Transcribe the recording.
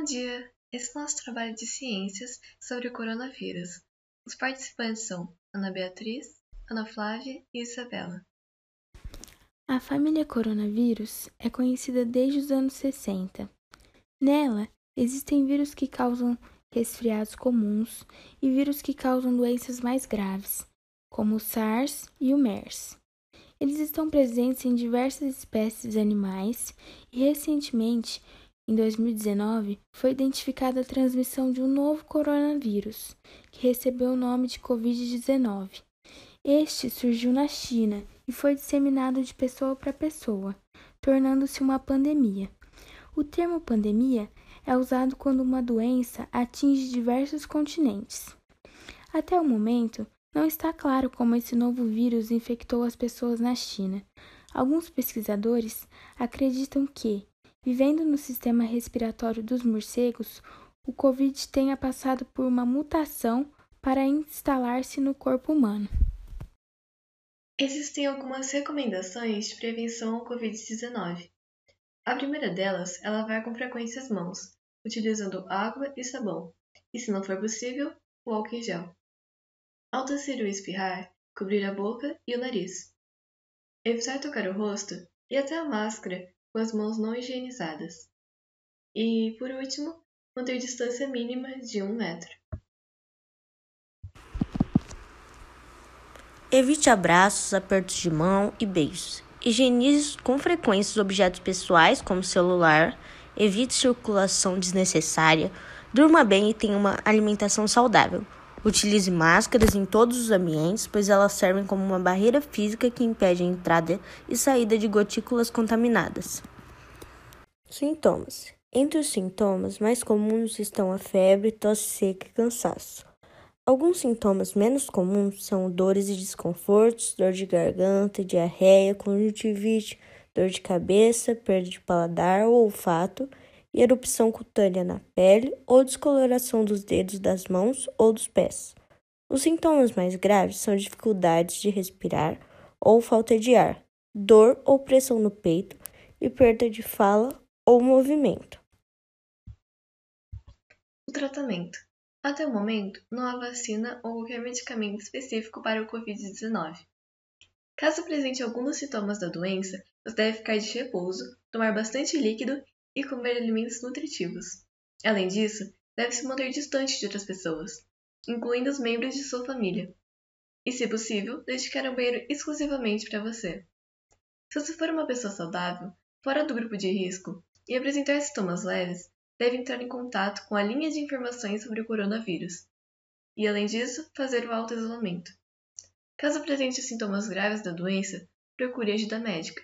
dia! Esse é o nosso trabalho de ciências sobre o coronavírus. Os participantes são Ana Beatriz, Ana Flávia e Isabela. A família coronavírus é conhecida desde os anos 60. Nela, existem vírus que causam resfriados comuns e vírus que causam doenças mais graves, como o SARS e o MERS. Eles estão presentes em diversas espécies animais e, recentemente, em 2019, foi identificada a transmissão de um novo coronavírus, que recebeu o nome de Covid-19. Este surgiu na China e foi disseminado de pessoa para pessoa, tornando-se uma pandemia. O termo pandemia é usado quando uma doença atinge diversos continentes. Até o momento, não está claro como esse novo vírus infectou as pessoas na China. Alguns pesquisadores acreditam que, vivendo no sistema respiratório dos morcegos, o Covid tenha passado por uma mutação para instalar-se no corpo humano. Existem algumas recomendações de prevenção ao Covid-19. A primeira delas é lavar com frequência as mãos, utilizando água e sabão, e se não for possível, o álcool em gel. Ao tossir ou espirrar, cobrir a boca e o nariz. Evitar tocar o rosto e até a máscara com as mãos não higienizadas. E, por último, manter distância mínima de um metro. Evite abraços, apertos de mão e beijos. Higienize com frequência os objetos pessoais, como celular. Evite circulação desnecessária. Durma bem e tenha uma alimentação saudável. Utilize máscaras em todos os ambientes, pois elas servem como uma barreira física que impede a entrada e saída de gotículas contaminadas. Sintomas: Entre os sintomas mais comuns estão a febre, tosse seca e cansaço. Alguns sintomas menos comuns são dores e desconfortos, dor de garganta, diarreia, conjuntivite, dor de cabeça, perda de paladar ou olfato erupção cutânea na pele ou descoloração dos dedos das mãos ou dos pés. Os sintomas mais graves são dificuldades de respirar ou falta de ar, dor ou pressão no peito e perda de fala ou movimento. O tratamento. Até o momento, não há vacina ou qualquer medicamento específico para o Covid-19. Caso apresente algum dos sintomas da doença, você deve ficar de repouso, tomar bastante líquido e comer alimentos nutritivos. Além disso, deve se manter distante de outras pessoas, incluindo os membros de sua família. E, se possível, dedicar um banheiro exclusivamente para você. Se você for uma pessoa saudável, fora do grupo de risco, e apresentar sintomas leves, deve entrar em contato com a linha de informações sobre o coronavírus. E, além disso, fazer o auto-isolamento. Caso apresente sintomas graves da doença, procure ajuda médica